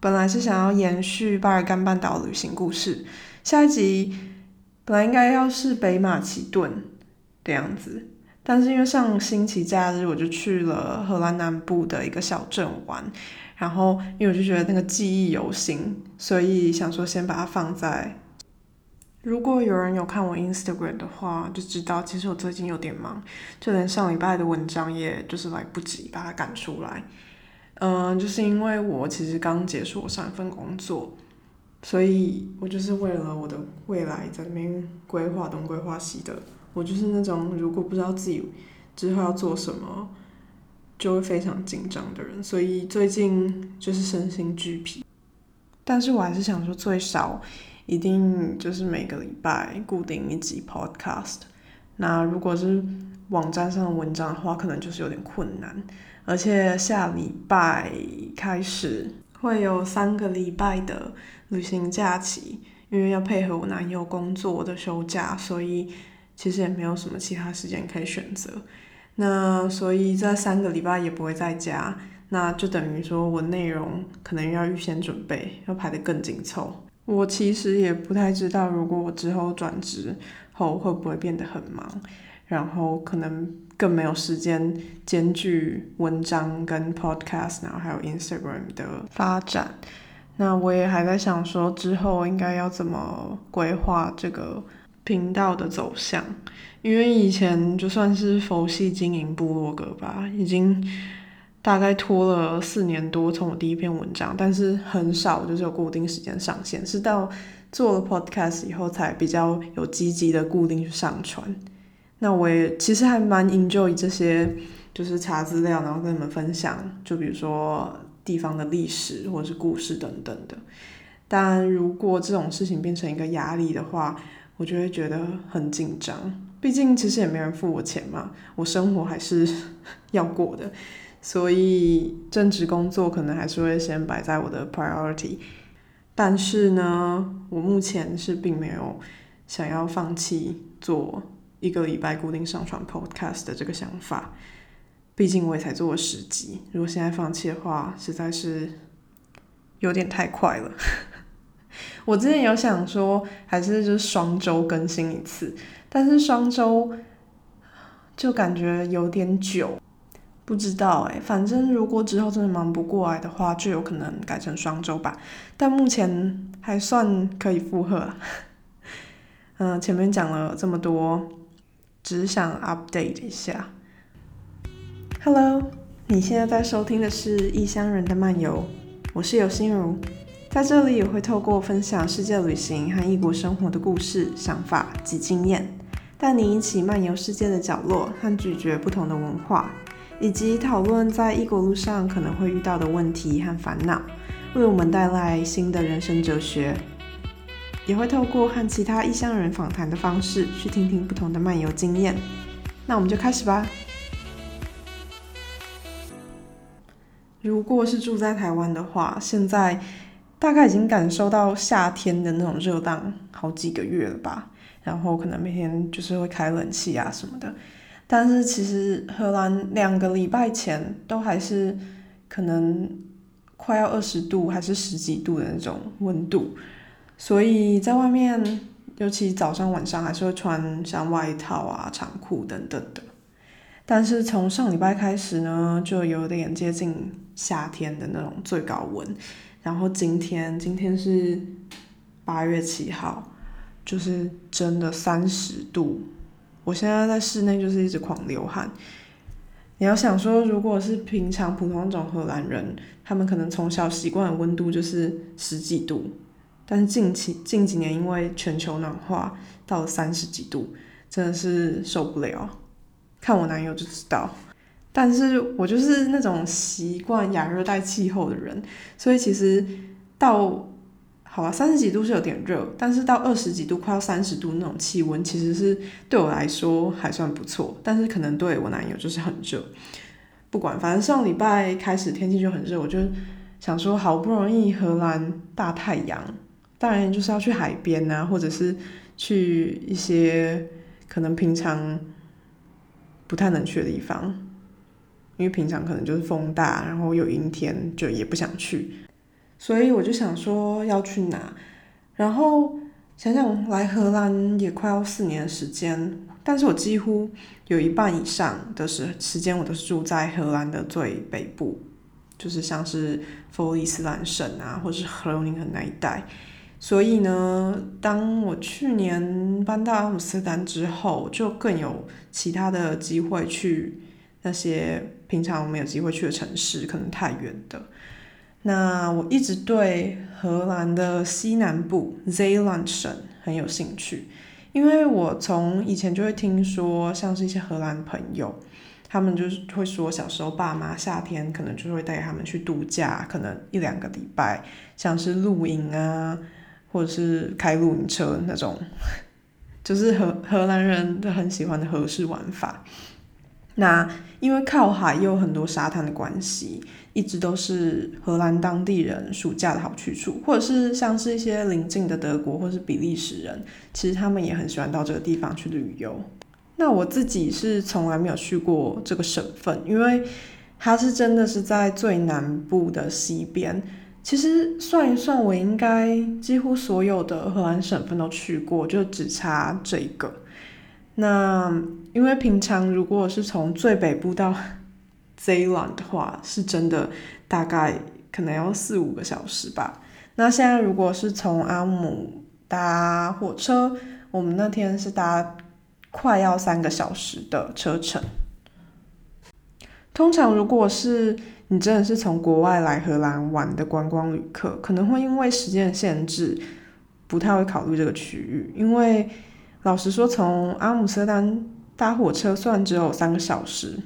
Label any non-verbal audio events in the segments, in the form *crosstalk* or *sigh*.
本来是想要延续巴尔干半岛旅行故事，下一集本来应该要是北马其顿的样子，但是因为上星期假日我就去了荷兰南部的一个小镇玩，然后因为我就觉得那个记忆犹新，所以想说先把它放在。如果有人有看我 Instagram 的话，就知道其实我最近有点忙，就连上礼拜的文章也就是来不及把它赶出来。嗯，就是因为我其实刚结束我上一份工作，所以我就是为了我的未来在那边规划东规划西的。我就是那种如果不知道自己之后要做什么，就会非常紧张的人，所以最近就是身心俱疲。但是我还是想说，最少一定就是每个礼拜固定一集 podcast。那如果是网站上的文章的话，可能就是有点困难。而且下礼拜开始会有三个礼拜的旅行假期，因为要配合我男友工作的休假，所以其实也没有什么其他时间可以选择。那所以这三个礼拜也不会在家，那就等于说我内容可能要预先准备，要排得更紧凑。我其实也不太知道，如果我之后转职后会不会变得很忙，然后可能。更没有时间兼具文章跟 podcast，然后还有 Instagram 的发展。那我也还在想说，之后应该要怎么规划这个频道的走向。因为以前就算是佛系经营部落格吧，已经大概拖了四年多，从我第一篇文章，但是很少就是有固定时间上线，是到做了 podcast 以后才比较有积极的固定去上传。那我也其实还蛮 enjoy 这些，就是查资料，然后跟你们分享，就比如说地方的历史或者是故事等等的。但如果这种事情变成一个压力的话，我就会觉得很紧张。毕竟其实也没人付我钱嘛，我生活还是 *laughs* 要过的，所以正职工作可能还是会先摆在我的 priority。但是呢，我目前是并没有想要放弃做。一个礼拜固定上传 podcast 的这个想法，毕竟我也才做了十集，如果现在放弃的话，实在是有点太快了。*laughs* 我之前有想说，还是就是双周更新一次，但是双周就感觉有点久，不知道哎，反正如果之后真的忙不过来的话，就有可能改成双周吧。但目前还算可以负荷。嗯，*laughs* 前面讲了这么多。只想 update 一下。Hello，你现在在收听的是《异乡人的漫游》，我是有心如，在这里也会透过分享世界旅行和异国生活的故事、想法及经验，带你一起漫游世界的角落和咀嚼不同的文化，以及讨论在异国路上可能会遇到的问题和烦恼，为我们带来新的人生哲学。也会透过和其他异乡人访谈的方式，去听听不同的漫游经验。那我们就开始吧。如果是住在台湾的话，现在大概已经感受到夏天的那种热浪好几个月了吧。然后可能每天就是会开冷气啊什么的。但是其实荷兰两个礼拜前都还是可能快要二十度，还是十几度的那种温度。所以在外面，尤其早上晚上还是会穿像外套啊、长裤等等的。但是从上礼拜开始呢，就有点接近夏天的那种最高温。然后今天，今天是八月七号，就是真的三十度。我现在在室内就是一直狂流汗。你要想说，如果是平常普通那种荷兰人，他们可能从小习惯的温度就是十几度。但是近期近几年因为全球暖化到了三十几度，真的是受不了。看我男友就知道。但是我就是那种习惯亚热带气候的人，所以其实到好吧三十几度是有点热，但是到二十几度快要三十度那种气温，其实是对我来说还算不错。但是可能对我男友就是很热。不管，反正上礼拜开始天气就很热，我就想说好不容易荷兰大太阳。当然就是要去海边啊，或者是去一些可能平常不太能去的地方，因为平常可能就是风大，然后有阴天，就也不想去。所以我就想说要去哪，然后想想来荷兰也快要四年的时间，但是我几乎有一半以上的时时间我都是住在荷兰的最北部，就是像是弗里斯兰省啊，或是荷兰宁根那一带。所以呢，当我去年搬到阿姆斯特丹之后，就更有其他的机会去那些平常没有机会去的城市，可能太远的。那我一直对荷兰的西南部 Zeeland 省很有兴趣，因为我从以前就会听说，像是一些荷兰朋友，他们就是会说，小时候爸妈夏天可能就会带他们去度假，可能一两个礼拜，像是露营啊，或者是开露营车那种，*laughs* 就是荷荷兰人都很喜欢的合适玩法。那因为靠海又有很多沙滩的关系，一直都是荷兰当地人暑假的好去处，或者是像是一些邻近的德国或是比利时人，其实他们也很喜欢到这个地方去旅游。那我自己是从来没有去过这个省份，因为它是真的是在最南部的西边。其实算一算，我应该几乎所有的荷兰省份都去过，就只差这一个。那因为平常如果是从最北部到 Zeeland 的话，是真的大概可能要四五个小时吧。那现在如果是从阿姆搭火车，我们那天是搭快要三个小时的车程。通常如果是你真的是从国外来荷兰玩的观光旅客，可能会因为时间限制，不太会考虑这个区域，因为。老实说，从阿姆斯特丹搭火车虽然只有三个小时，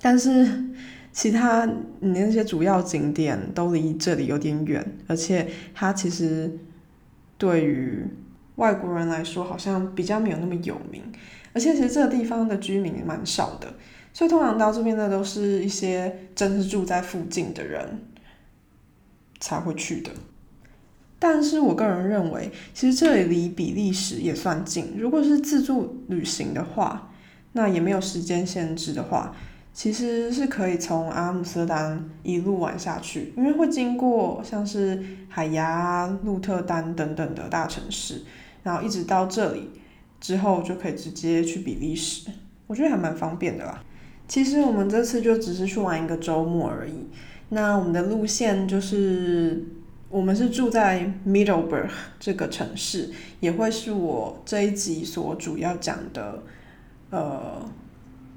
但是其他你那些主要景点都离这里有点远，而且它其实对于外国人来说好像比较没有那么有名，而且其实这个地方的居民蛮少的，所以通常到这边的都是一些真是住在附近的人才会去的。但是我个人认为，其实这里离比利时也算近。如果是自助旅行的话，那也没有时间限制的话，其实是可以从阿姆斯特丹一路玩下去，因为会经过像是海牙、鹿特丹等等的大城市，然后一直到这里之后就可以直接去比利时，我觉得还蛮方便的啦。其实我们这次就只是去玩一个周末而已，那我们的路线就是。我们是住在 Middleburg 这个城市，也会是我这一集所主要讲的呃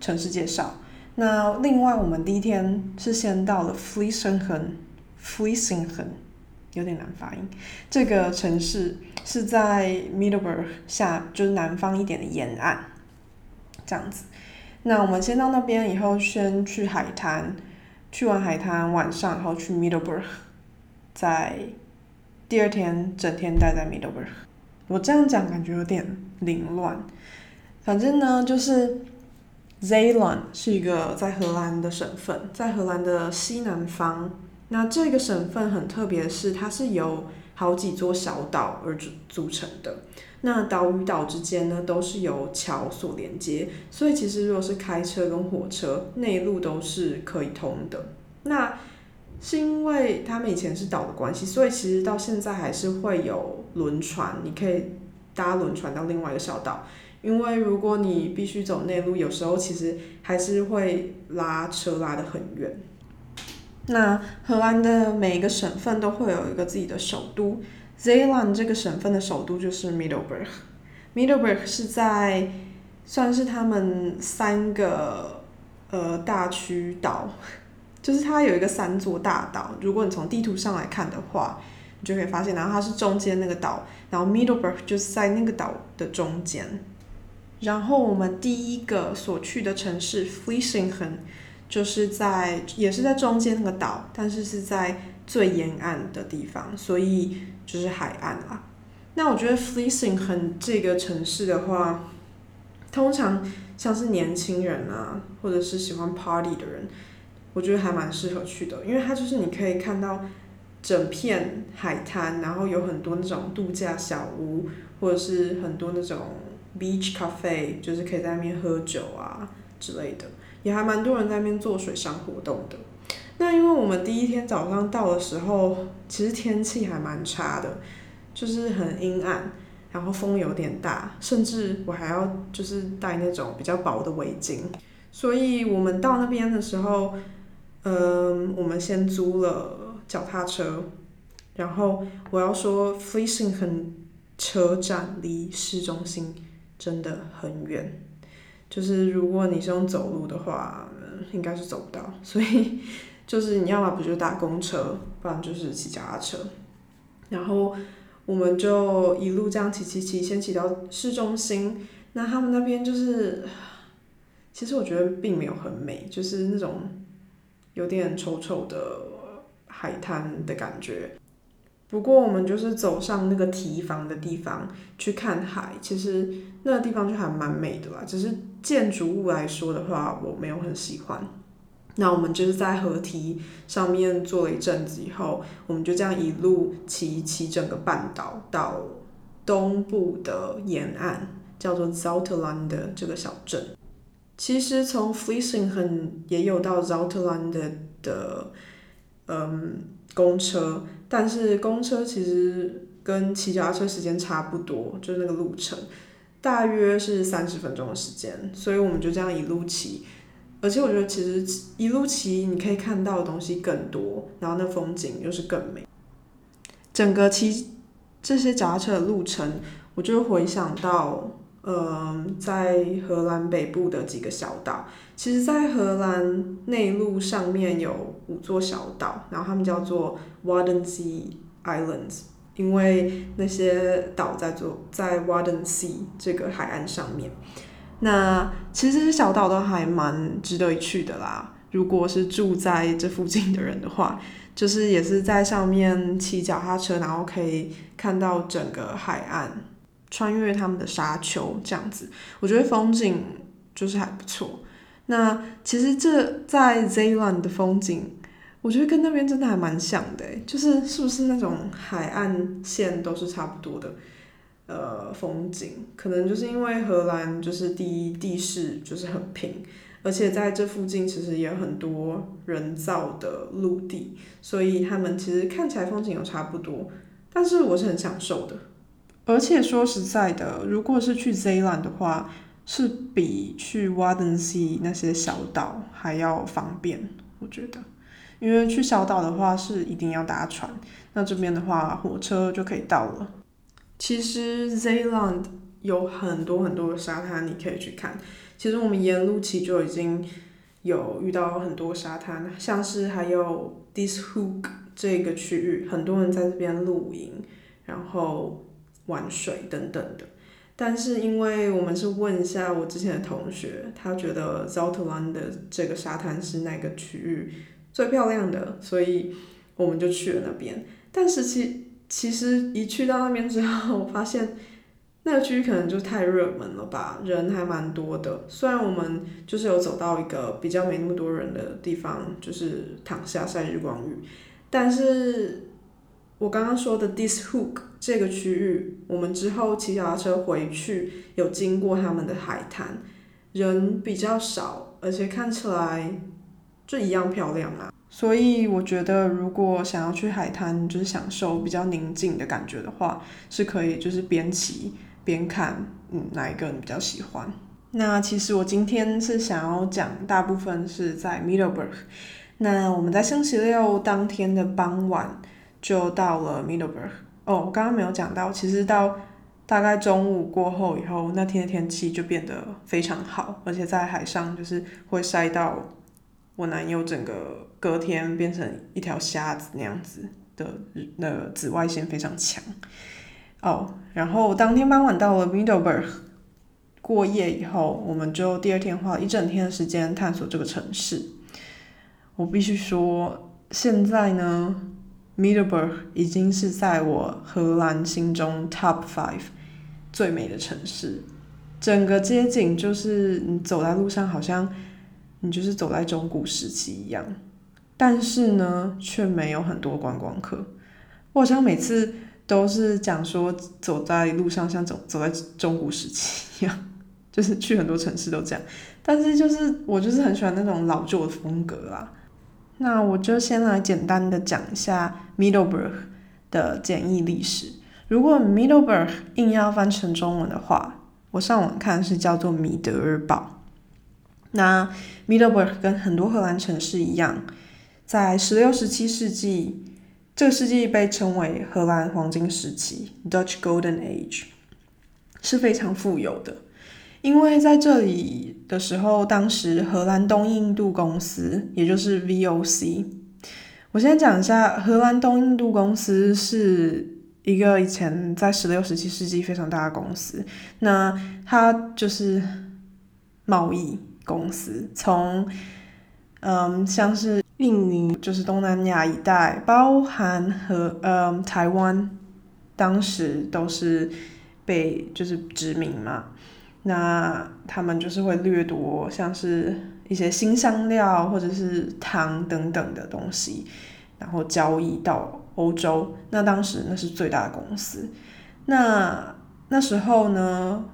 城市介绍。那另外，我们第一天是先到了 f l e e s i n g h e n f l e e s i n g h e n 有点难发音。这个城市是在 Middleburg 下，就是南方一点的沿岸，这样子。那我们先到那边以后，先去海滩，去完海滩，晚上然后去 Middleburg。在第二天整天待在 Middleburg，我这样讲感觉有点凌乱。反正呢，就是 Zeeland 是一个在荷兰的省份，在荷兰的西南方。那这个省份很特别是，它是由好几座小岛而组组成的。那岛与岛之间呢，都是由桥所连接，所以其实如果是开车跟火车，内陆都是可以通的。那是因为他们以前是岛的关系，所以其实到现在还是会有轮船，你可以搭轮船到另外一个小岛。因为如果你必须走内陆，有时候其实还是会拉车拉得很远。那荷兰的每一个省份都会有一个自己的首都，Zeeland 这个省份的首都就是 Middleburg。Middleburg 是在算是他们三个呃大区岛。就是它有一个三座大岛，如果你从地图上来看的话，你就可以发现，然后它是中间那个岛，然后 Middleburg 就是在那个岛的中间。然后我们第一个所去的城市 f l e s h i n g e n 就是在也是在中间那个岛，但是是在最沿岸的地方，所以就是海岸啦。那我觉得 f l e e s i n g 很这个城市的话，通常像是年轻人啊，或者是喜欢 party 的人。我觉得还蛮适合去的，因为它就是你可以看到整片海滩，然后有很多那种度假小屋，或者是很多那种 beach cafe，就是可以在那边喝酒啊之类的，也还蛮多人在那边做水上活动的。那因为我们第一天早上到的时候，其实天气还蛮差的，就是很阴暗，然后风有点大，甚至我还要就是带那种比较薄的围巾。所以我们到那边的时候，嗯，我们先租了脚踏车，然后我要说 f l e e s i n g 很车站离市中心真的很远，就是如果你是用走路的话，应该是走不到，所以就是你要么不就搭公车，不然就是骑脚踏车，然后我们就一路这样骑骑骑，先骑到市中心，那他们那边就是。其实我觉得并没有很美，就是那种有点丑丑的海滩的感觉。不过我们就是走上那个堤防的地方去看海，其实那个地方就还蛮美的啦。只是建筑物来说的话，我没有很喜欢。那我们就是在河堤上面坐了一阵子以后，我们就这样一路骑骑整个半岛到东部的沿岸，叫做 Zoutland 的这个小镇。其实从 f l e e s i n g 很也有到 Zoutland 的，嗯，公车，但是公车其实跟骑脚踏车时间差不多，就是那个路程，大约是三十分钟的时间，所以我们就这样一路骑，而且我觉得其实一路骑你可以看到的东西更多，然后那风景又是更美，整个骑这些脚踏车的路程，我就回想到。嗯，在荷兰北部的几个小岛，其实，在荷兰内陆上面有五座小岛，然后他们叫做 Wadden Sea Islands，因为那些岛在做在 Wadden Sea 这个海岸上面。那其实这些小岛都还蛮值得一去的啦。如果是住在这附近的人的话，就是也是在上面骑脚踏车，然后可以看到整个海岸。穿越他们的沙丘这样子，我觉得风景就是还不错。那其实这在 Zealand 的风景，我觉得跟那边真的还蛮像的，就是是不是那种海岸线都是差不多的，呃，风景可能就是因为荷兰就是第一地势就是很平，而且在这附近其实也有很多人造的陆地，所以他们其实看起来风景又差不多，但是我是很享受的。而且说实在的，如果是去 Zealand 的话，是比去 Wadden Sea 那些小岛还要方便，我觉得。因为去小岛的话是一定要搭船，那这边的话火车就可以到了。其实 Zealand 有很多很多的沙滩你可以去看。其实我们沿路骑就已经有遇到很多沙滩，像是还有 This Hook 这个区域，很多人在这边露营，然后。玩水等等的，但是因为我们是问一下我之前的同学，他觉得 Zoutland 的这个沙滩是那个区域最漂亮的，所以我们就去了那边。但是其其实一去到那边之后，我发现那个区域可能就太热门了吧，人还蛮多的。虽然我们就是有走到一个比较没那么多人的地方，就是躺下晒日光浴，但是。我刚刚说的 This Hook 这个区域，我们之后骑脚踏车回去有经过他们的海滩，人比较少，而且看起来就一样漂亮啊。所以我觉得，如果想要去海滩，就是享受比较宁静的感觉的话，是可以就是边骑边看，嗯，哪一个你比较喜欢？那其实我今天是想要讲，大部分是在 Middleburg。那我们在星期六当天的傍晚。就到了 Middleburg 哦，我刚刚没有讲到，其实到大概中午过后以后，那天的天气就变得非常好，而且在海上就是会晒到我男友整个隔天变成一条瞎子那样子的，那紫外线非常强哦。然后当天傍晚到了 Middleburg 过夜以后，我们就第二天花了一整天的时间探索这个城市。我必须说，现在呢。Middleburg 已经是在我荷兰心中 Top Five 最美的城市，整个街景就是你走在路上，好像你就是走在中古时期一样，但是呢，却没有很多观光客。我好像每次都是讲说走在路上像走走在中古时期一样，*laughs* 就是去很多城市都这样，但是就是我就是很喜欢那种老旧的风格啦。那我就先来简单的讲一下 Middleburg 的简易历史。如果 Middleburg 硬要翻成中文的话，我上网看是叫做米德尔堡。那 Middleburg 跟很多荷兰城市一样，在十六、十七世纪，这个世纪被称为荷兰黄金时期 （Dutch Golden Age），是非常富有的。因为在这里的时候，当时荷兰东印度公司，也就是 VOC，我先讲一下，荷兰东印度公司是一个以前在十六、十七世纪非常大的公司，那它就是贸易公司，从嗯像是印尼，就是东南亚一带，包含和嗯台湾，当时都是被就是殖民嘛。那他们就是会掠夺，像是一些新香料或者是糖等等的东西，然后交易到欧洲。那当时那是最大的公司。那那时候呢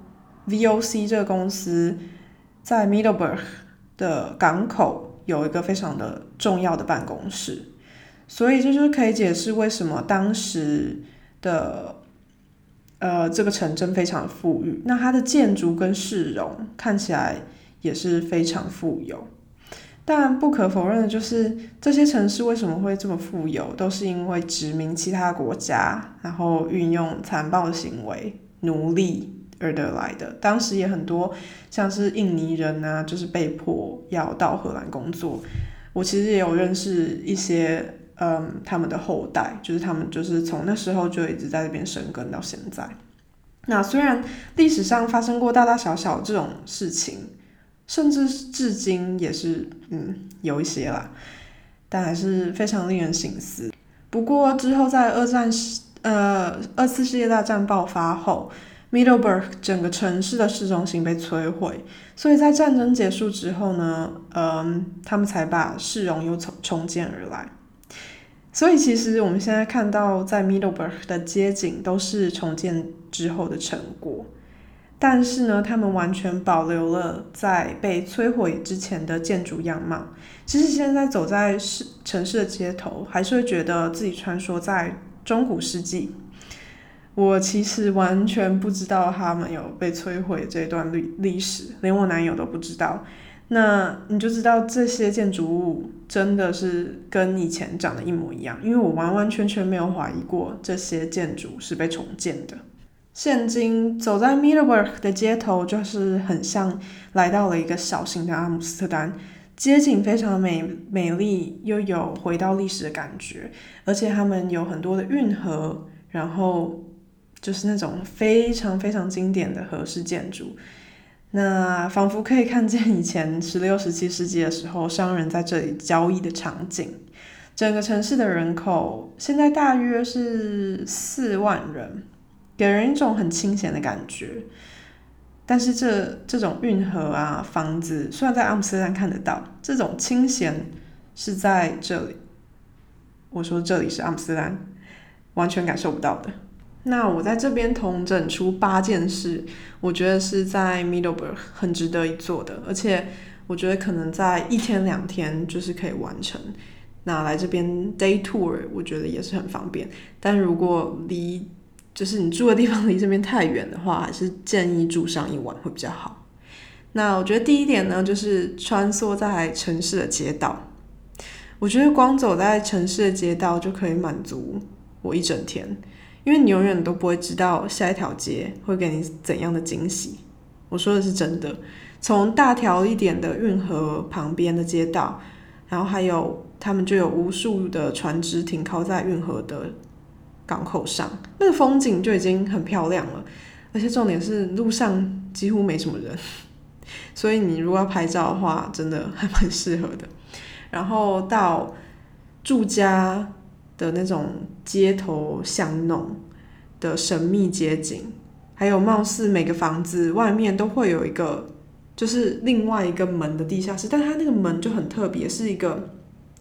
，VOC 这个公司在 Middleburg 的港口有一个非常的重要的办公室，所以这就是可以解释为什么当时的。呃，这个城镇非常富裕，那它的建筑跟市容看起来也是非常富有。但不可否认的就是，这些城市为什么会这么富有，都是因为殖民其他国家，然后运用残暴的行为、奴隶而得来的。当时也很多像是印尼人啊，就是被迫要到荷兰工作。我其实也有认识一些。嗯，他们的后代就是他们，就是从那时候就一直在这边生根到现在。那虽然历史上发生过大大小小这种事情，甚至至今也是嗯有一些啦，但还是非常令人醒思。不过之后在二战呃二次世界大战爆发后，Middleburg 整个城市的市中心被摧毁，所以在战争结束之后呢，嗯，他们才把市容又重重建而来。所以其实我们现在看到在 Middleburg 的街景都是重建之后的成果，但是呢，他们完全保留了在被摧毁之前的建筑样貌。其实现在走在市城市的街头，还是会觉得自己穿梭在中古世纪。我其实完全不知道他们有被摧毁这段历历史，连我男友都不知道。那你就知道这些建筑物真的是跟以前长得一模一样，因为我完完全全没有怀疑过这些建筑是被重建的。现今走在 Middelburg 的街头，就是很像来到了一个小型的阿姆斯特丹，街景非常美美丽，又有回到历史的感觉，而且他们有很多的运河，然后就是那种非常非常经典的河式建筑。那仿佛可以看见以前 *laughs* 十六、十七世纪的时候，商人在这里交易的场景。整个城市的人口现在大约是四万人，给人一种很清闲的感觉。但是这这种运河啊、房子，虽然在阿姆斯特丹看得到，这种清闲是在这里。我说这里是阿姆斯特丹，完全感受不到的。那我在这边统整出八件事，我觉得是在 Middleburg 很值得一做的，而且我觉得可能在一天两天就是可以完成。那来这边 day tour 我觉得也是很方便，但如果离就是你住的地方离这边太远的话，还是建议住上一晚会比较好。那我觉得第一点呢，就是穿梭在城市的街道，我觉得光走在城市的街道就可以满足我一整天。因为你永远都不会知道下一条街会给你怎样的惊喜。我说的是真的。从大条一点的运河旁边的街道，然后还有他们就有无数的船只停靠在运河的港口上，那个风景就已经很漂亮了。而且重点是路上几乎没什么人，*laughs* 所以你如果要拍照的话，真的还蛮适合的。然后到住家。的那种街头巷弄的神秘街景，还有貌似每个房子外面都会有一个，就是另外一个门的地下室，但它那个门就很特别，是一个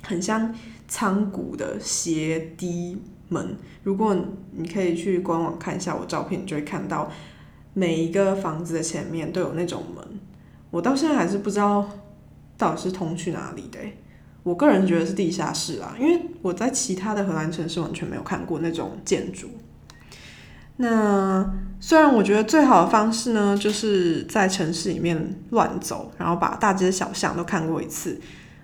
很像仓谷的斜低门。如果你可以去官网看一下我照片，你就会看到每一个房子的前面都有那种门。我到现在还是不知道到底是通去哪里的。我个人觉得是地下室啊，因为我在其他的荷兰城市完全没有看过那种建筑。那虽然我觉得最好的方式呢，就是在城市里面乱走，然后把大街小巷都看过一次。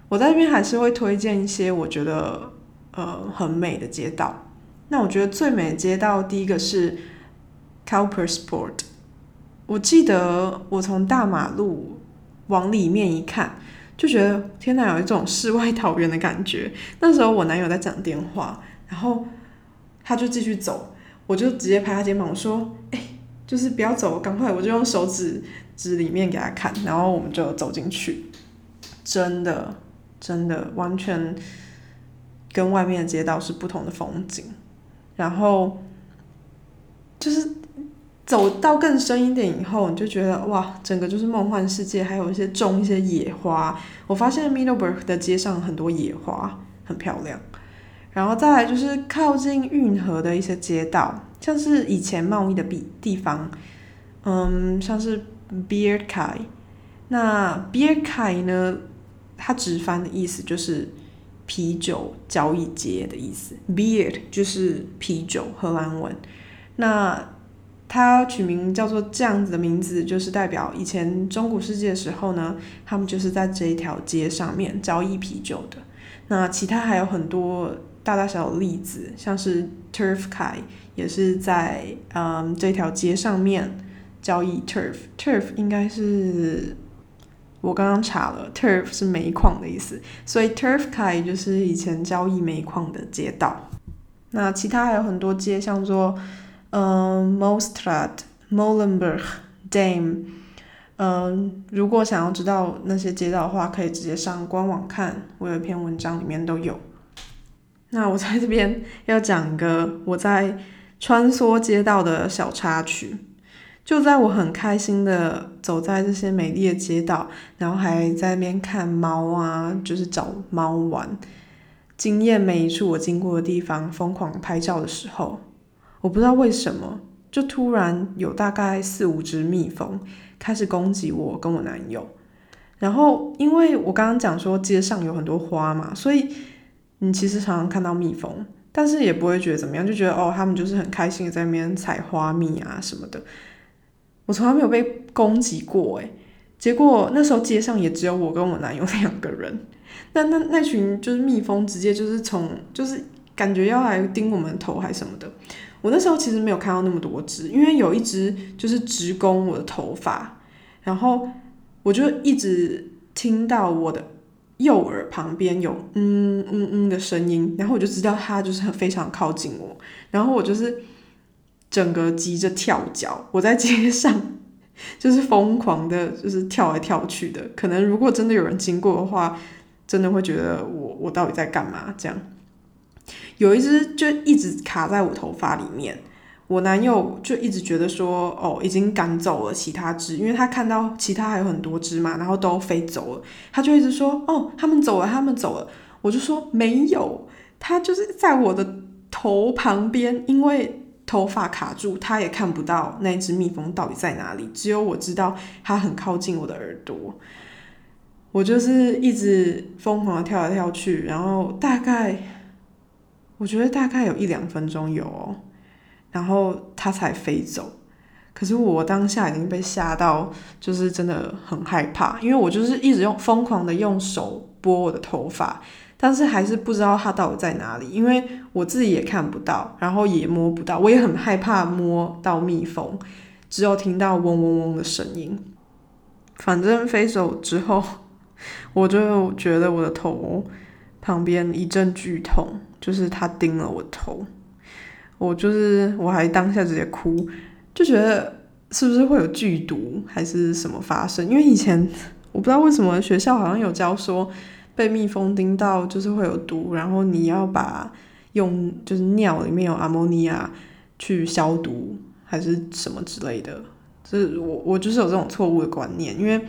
我在这边还是会推荐一些我觉得呃很美的街道。那我觉得最美街道，第一个是 Cowpersport。我记得我从大马路往里面一看。就觉得天哪，有一种世外桃源的感觉。那时候我男友在讲电话，然后他就继续走，我就直接拍他肩膀，我说：“哎，就是不要走，赶快！”我就用手指指里面给他看，然后我们就走进去。真的，真的完全跟外面的街道是不同的风景。然后就是。走到更深一点以后，你就觉得哇，整个就是梦幻世界，还有一些种一些野花。我发现 Middleburg 的街上很多野花，很漂亮。然后再来就是靠近运河的一些街道，像是以前贸易的地地方，嗯，像是 Beer Kai。那 Beer Kai 呢，它直翻的意思就是啤酒交易街的意思，Beer 就是啤酒，荷兰文。那它取名叫做这样子的名字，就是代表以前中古世纪的时候呢，他们就是在这一条街上面交易啤酒的。那其他还有很多大大小小的例子，像是 Turf Kai 也是在嗯这条街上面交易 Turf，Turf 应该是我刚刚查了，Turf 是煤矿的意思，所以 Turf Kai 就是以前交易煤矿的街道。那其他还有很多街，像说。嗯 m o s t r a d Molenberg, Dame，嗯，如果想要知道那些街道的话，可以直接上官网看，我有一篇文章里面都有。那我在这边要讲个我在穿梭街道的小插曲，就在我很开心的走在这些美丽的街道，然后还在那边看猫啊，就是找猫玩，惊艳每一处我经过的地方，疯狂拍照的时候。我不知道为什么，就突然有大概四五只蜜蜂开始攻击我跟我男友。然后，因为我刚刚讲说街上有很多花嘛，所以你其实常常看到蜜蜂，但是也不会觉得怎么样，就觉得哦，他们就是很开心的在那边采花蜜啊什么的。我从来没有被攻击过诶，结果那时候街上也只有我跟我男友两个人，*laughs* 那那那群就是蜜蜂直接就是从就是感觉要来叮我们头还什么的。我那时候其实没有看到那么多只，因为有一只就是直攻我的头发，然后我就一直听到我的右耳旁边有嗯嗯嗯的声音，然后我就知道它就是很非常靠近我，然后我就是整个急着跳脚，我在街上 *laughs* 就是疯狂的，就是跳来跳去的，可能如果真的有人经过的话，真的会觉得我我到底在干嘛？这样。有一只就一直卡在我头发里面，我男友就一直觉得说，哦，已经赶走了其他只，因为他看到其他还有很多只嘛，然后都飞走了，他就一直说，哦，他们走了，他们走了。我就说没有，他就是在我的头旁边，因为头发卡住，他也看不到那只蜜蜂到底在哪里，只有我知道它很靠近我的耳朵。我就是一直疯狂的跳来跳去，然后大概。我觉得大概有一两分钟有，哦，然后它才飞走。可是我当下已经被吓到，就是真的很害怕，因为我就是一直用疯狂的用手拨我的头发，但是还是不知道它到底在哪里，因为我自己也看不到，然后也摸不到，我也很害怕摸到蜜蜂，只有听到嗡嗡嗡的声音。反正飞走之后，*laughs* 我就觉得我的头旁边一阵剧痛。就是他叮了我头，我就是我还当下直接哭，就觉得是不是会有剧毒还是什么发生？因为以前我不知道为什么学校好像有教说被蜜蜂叮到就是会有毒，然后你要把用就是尿里面有阿莫尼亚去消毒还是什么之类的，就是我我就是有这种错误的观念，因为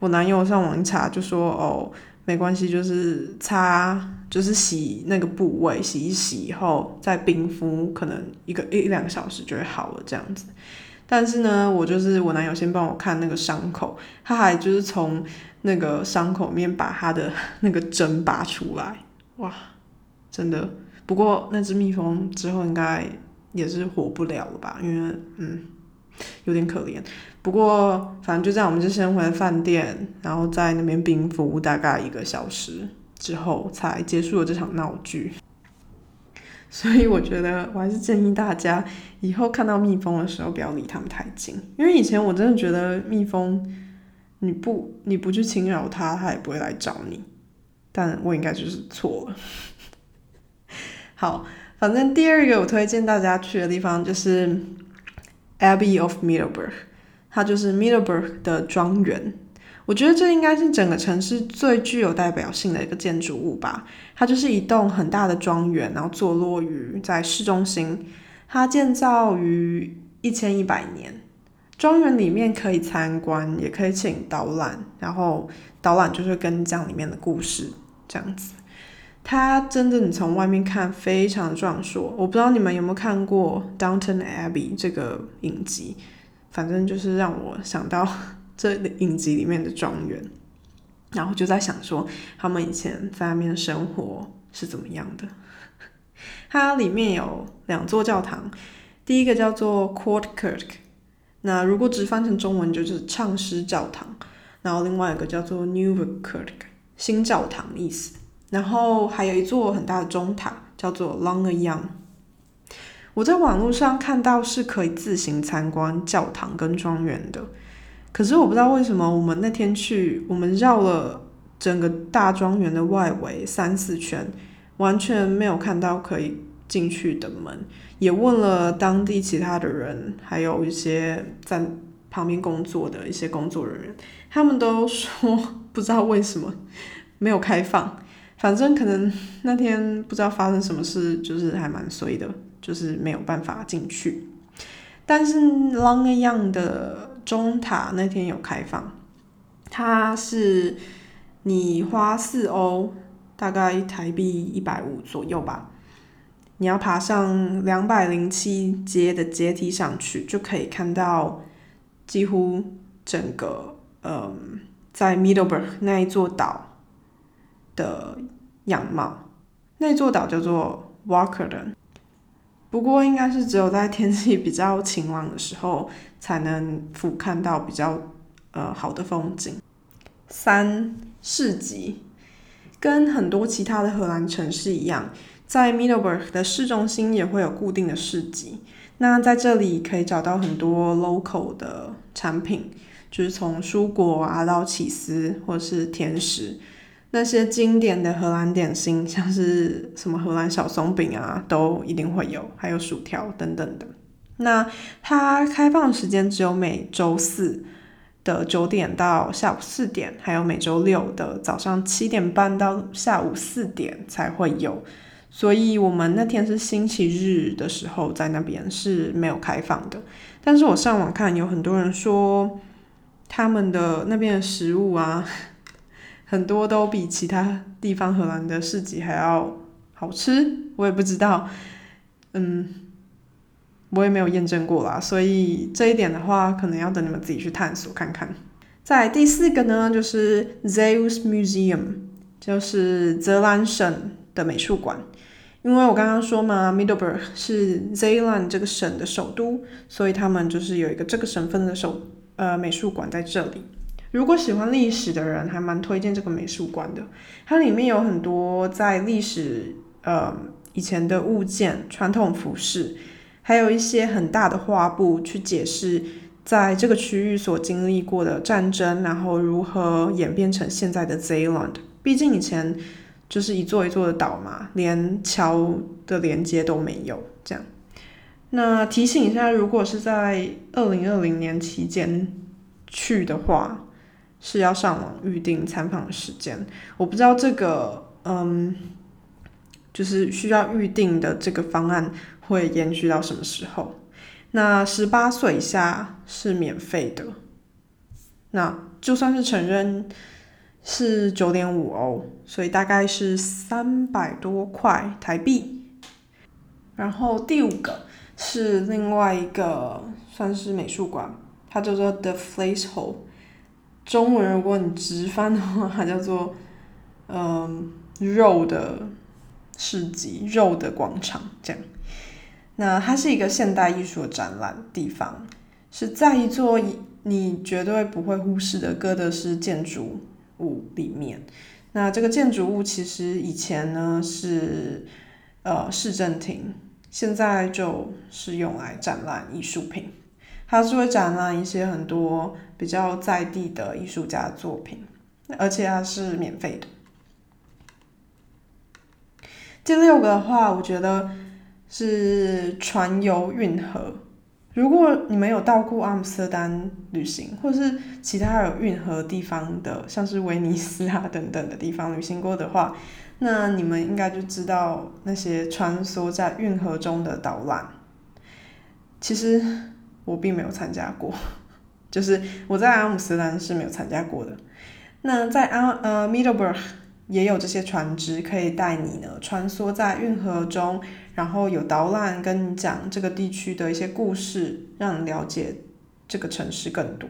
我男友上网一查就说哦。没关系，就是擦，就是洗那个部位，洗一洗以后再冰敷，可能一个一两个小时就会好了这样子。但是呢，我就是我男友先帮我看那个伤口，他还就是从那个伤口面把他的 *laughs* 那个针拔出来，哇，真的。不过那只蜜蜂之后应该也是活不了了吧，因为嗯有点可怜。不过反正就这样，我们就先回饭店，然后在那边冰敷大概一个小时之后，才结束了这场闹剧。*laughs* 所以我觉得我还是建议大家以后看到蜜蜂的时候不要离它们太近，因为以前我真的觉得蜜蜂你不你不去侵扰它，它也不会来找你。但我应该就是错了。*laughs* 好，反正第二个我推荐大家去的地方就是 Abbey of Middleburg，它就是 Middleburg 的庄园。我觉得这应该是整个城市最具有代表性的一个建筑物吧。它就是一栋很大的庄园，然后坐落于在市中心。它建造于一千一百年。庄园里面可以参观，也可以请导览，然后导览就是跟讲里面的故事这样子。它真的你从外面看非常壮硕。我不知道你们有没有看过《Downton Abbey》这个影集，反正就是让我想到。这影集里面的庄园，然后就在想说，他们以前在那边生活是怎么样的？它里面有两座教堂，第一个叫做 Court Kirk，那如果直翻成中文就是唱诗教堂，然后另外一个叫做 New Kirk，新教堂的意思。然后还有一座很大的钟塔，叫做 l o n g e Young。我在网络上看到是可以自行参观教堂跟庄园的。可是我不知道为什么我们那天去，我们绕了整个大庄园的外围三四圈，完全没有看到可以进去的门。也问了当地其他的人，还有一些在旁边工作的一些工作人员，他们都说不知道为什么没有开放。反正可能那天不知道发生什么事，就是还蛮衰的，就是没有办法进去。但是 Long Young 的。中塔那天有开放，它是你花四欧，大概台币一百五左右吧。你要爬上两百零七阶的阶梯上去，就可以看到几乎整个嗯，在 Middleburg 那一座岛的样貌。那座岛叫做 Walkerden。不过应该是只有在天气比较晴朗的时候，才能俯瞰到比较呃好的风景。三市集，跟很多其他的荷兰城市一样，在 Middleburg 的市中心也会有固定的市集。那在这里可以找到很多 local 的产品，就是从蔬果啊到起司或是甜食。那些经典的荷兰点心，*laughs* 像是什么荷兰小松饼啊，都一定会有，还有薯条等等的。那它开放时间只有每周四的九点到下午四点，还有每周六的早上七点半到下午四点才会有。所以我们那天是星期日的时候在那边是没有开放的。但是我上网看，有很多人说他们的那边的食物啊。很多都比其他地方荷兰的市集还要好吃，我也不知道，嗯，我也没有验证过啦，所以这一点的话，可能要等你们自己去探索看看。在第四个呢，就是 Zeus Museum，就是泽兰省的美术馆。因为我刚刚说嘛，Middleburg 是 Zeeland 这个省的首都，所以他们就是有一个这个省份的首呃美术馆在这里。如果喜欢历史的人，还蛮推荐这个美术馆的。它里面有很多在历史呃以前的物件、传统服饰，还有一些很大的画布，去解释在这个区域所经历过的战争，然后如何演变成现在的 Zealand。毕竟以前就是一座一座的岛嘛，连桥的连接都没有。这样，那提醒一下，如果是在二零二零年期间去的话。是要上网预定参访时间，我不知道这个，嗯，就是需要预定的这个方案会延续到什么时候？那十八岁以下是免费的，那就算是成人是九点五欧，所以大概是三百多块台币。然后第五个是另外一个算是美术馆，它叫做 The Place Hole。中文如果你直翻的话，它叫做嗯肉的市集、肉的广场这样。那它是一个现代艺术的展览地方，是在一座你绝对不会忽视的哥德式建筑物里面。那这个建筑物其实以前呢是呃市政厅，现在就是用来展览艺术品。它是会展览一些很多比较在地的艺术家作品，而且它是免费的。第六个的话，我觉得是船游运河。如果你们有到过阿姆斯特丹旅行，或是其他有运河地方的，像是威尼斯啊等等的地方旅行过的话，那你们应该就知道那些穿梭在运河中的导览。其实我并没有参加过，*laughs* 就是我在阿姆斯特丹是没有参加过的。那在阿呃 Middleburg 也有这些船只可以带你呢穿梭在运河中。然后有导览跟你讲这个地区的一些故事，让你了解这个城市更多。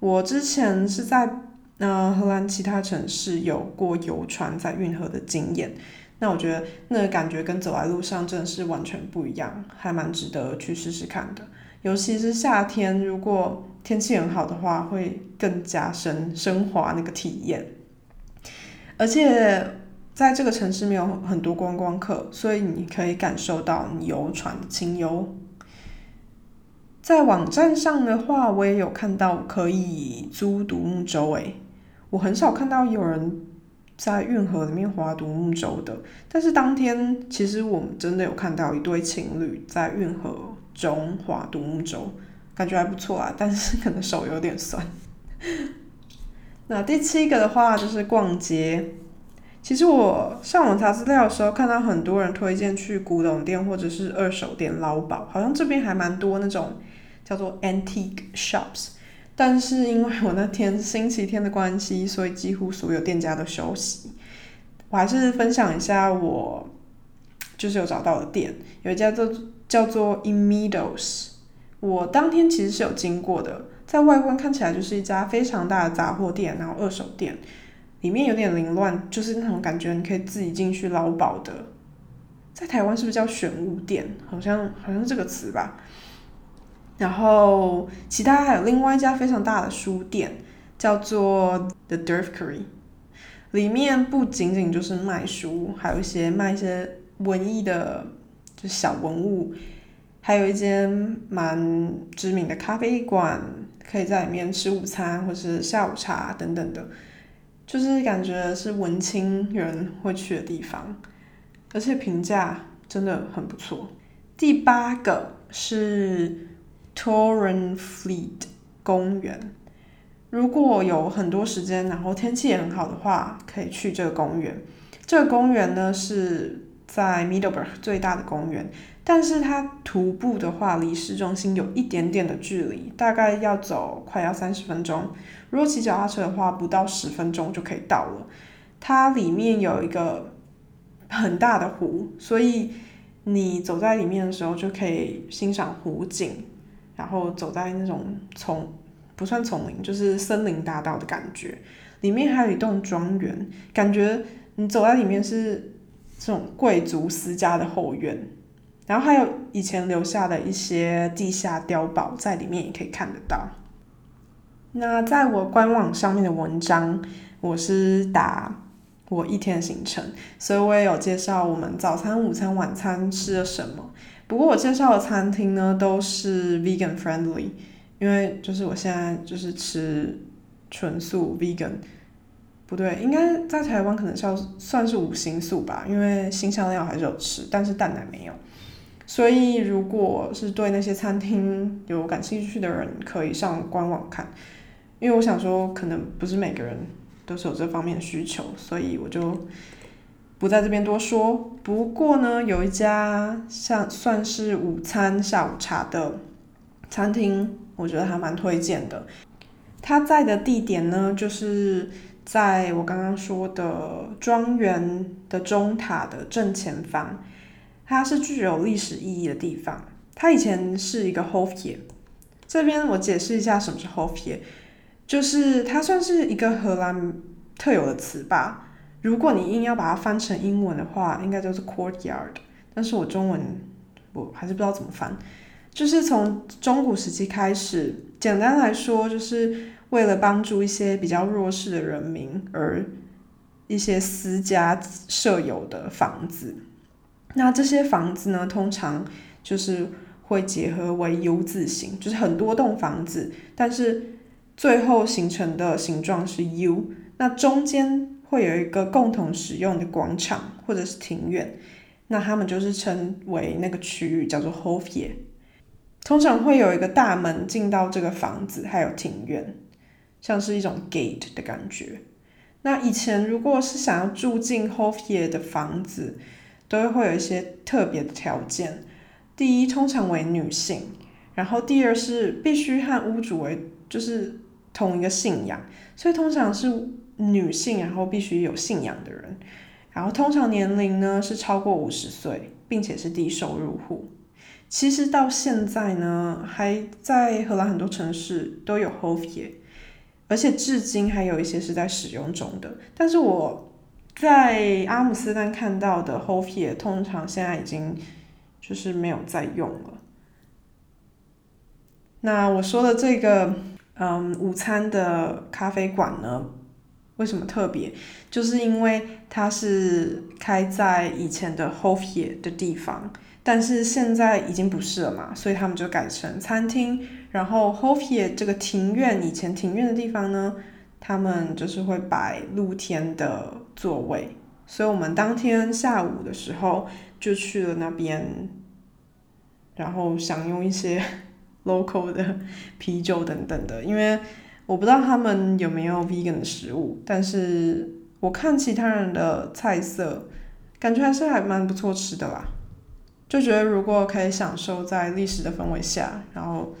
我之前是在呃荷兰其他城市有过游船在运河的经验，那我觉得那个感觉跟走在路上真的是完全不一样，还蛮值得去试试看的。尤其是夏天，如果天气很好的话，会更加深升华那个体验，而且。在这个城市没有很多观光客，所以你可以感受到你游船的清幽。在网站上的话，我也有看到可以租独木舟，诶，我很少看到有人在运河里面划独木舟的。但是当天其实我们真的有看到一对情侣在运河中华独木舟，感觉还不错啊，但是可能手有点酸。*laughs* 那第七个的话就是逛街。其实我上网查资料的时候，看到很多人推荐去古董店或者是二手店捞宝，好像这边还蛮多那种叫做 antique shops。但是因为我那天星期天的关系，所以几乎所有店家都休息。我还是分享一下我就是有找到的店，有一家叫叫做 In Meadows。我当天其实是有经过的，在外观看起来就是一家非常大的杂货店，然后二手店。里面有点凌乱，就是那种感觉，你可以自己进去捞宝的。在台湾是不是叫选物店？好像好像是这个词吧。然后其他还有另外一家非常大的书店，叫做 The d u r f c u r y 里面不仅仅就是卖书，还有一些卖一些文艺的，小文物。还有一间蛮知名的咖啡馆，可以在里面吃午餐或是下午茶等等的。就是感觉是文青人会去的地方，而且评价真的很不错。第八个是 Torrenfleet 公园，如果有很多时间，然后天气也很好的话，可以去这个公园。这个公园呢是在 Middleburg 最大的公园，但是它徒步的话，离市中心有一点点的距离，大概要走快要三十分钟。如果骑脚踏车的话，不到十分钟就可以到了。它里面有一个很大的湖，所以你走在里面的时候就可以欣赏湖景，然后走在那种丛不算丛林，就是森林大道的感觉。里面还有一栋庄园，感觉你走在里面是这种贵族私家的后院。然后还有以前留下的一些地下碉堡，在里面也可以看得到。那在我官网上面的文章，我是打我一天的行程，所以我也有介绍我们早餐、午餐、晚餐吃了什么。不过我介绍的餐厅呢，都是 vegan friendly，因为就是我现在就是吃纯素 vegan，不对，应该在台湾可能是要算是五星素吧，因为新香料还是有吃，但是蛋奶没有。所以如果是对那些餐厅有感兴趣的人，可以上官网看。因为我想说，可能不是每个人都是有这方面的需求，所以我就不在这边多说。不过呢，有一家像算是午餐下午茶的餐厅，我觉得还蛮推荐的。它在的地点呢，就是在我刚刚说的庄园的钟塔的正前方，它是具有历史意义的地方。它以前是一个 Hofje。这边我解释一下什么是 Hofje，就是它算是一个荷兰特有的词吧。如果你硬要把它翻成英文的话，应该就是 courtyard。但是我中文我还是不知道怎么翻。就是从中古时期开始，简单来说，就是为了帮助一些比较弱势的人民而一些私家设有的房子。那这些房子呢，通常就是会结合为 U 字形，就是很多栋房子，但是最后形成的形状是 U。那中间会有一个共同使用的广场或者是庭院，那他们就是称为那个区域叫做 Hofje。通常会有一个大门进到这个房子，还有庭院，像是一种 gate 的感觉。那以前如果是想要住进 Hofje 的房子，都会有一些特别的条件。第一，通常为女性；然后第二是必须和屋主为就是同一个信仰，所以通常是女性，然后必须有信仰的人。然后通常年龄呢是超过五十岁，并且是低收入户。其实到现在呢，还在荷兰很多城市都有 Hofje，而且至今还有一些是在使用中的。但是我在阿姆斯特丹看到的 Hofje，通常现在已经就是没有在用了。那我说的这个，嗯，午餐的咖啡馆呢，为什么特别？就是因为它是开在以前的 Hofje 的地方。但是现在已经不是了嘛，所以他们就改成餐厅。然后 Hofje 这个庭院，以前庭院的地方呢，他们就是会摆露天的座位。所以我们当天下午的时候就去了那边，然后享用一些 *laughs* local 的啤酒等等的。因为我不知道他们有没有 vegan 的食物，但是我看其他人的菜色，感觉还是还蛮不错吃的啦。就觉得如果可以享受在历史的氛围下，然后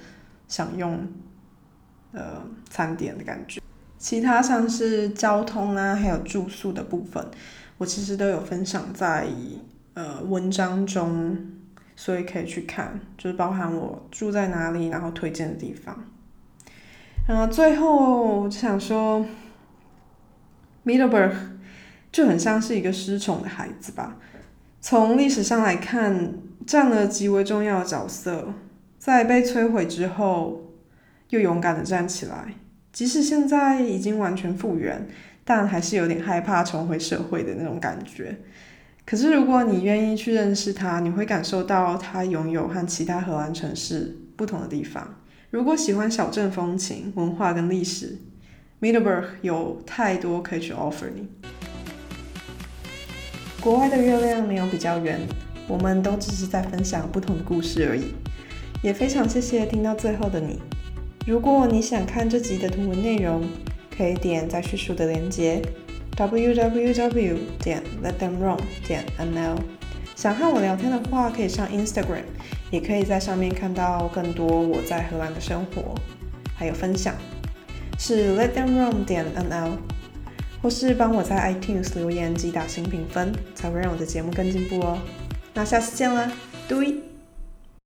享用呃餐点的感觉，其他像是交通啊，还有住宿的部分，我其实都有分享在呃文章中，所以可以去看，就是包含我住在哪里，然后推荐的地方。嗯，最后我就想说，Middleburg 就很像是一个失宠的孩子吧。从历史上来看，占了极为重要的角色，在被摧毁之后，又勇敢的站起来。即使现在已经完全复原，但还是有点害怕重回社会的那种感觉。可是如果你愿意去认识它，你会感受到它拥有和其他荷兰城市不同的地方。如果喜欢小镇风情、文化跟历史，Middleburg 有太多可以去 offer 你。国外的月亮没有比较圆，我们都只是在分享不同的故事而已。也非常谢谢听到最后的你。如果你想看这集的图文内容，可以点在叙述的连接 www 点 letthemroam 点 nl。想和我聊天的话，可以上 Instagram，也可以在上面看到更多我在荷兰的生活，还有分享，是 letthemroam 点 nl。或是帮我在 iTunes 留言及打新评分，才会让我的节目更进步哦。那下次见啦，对。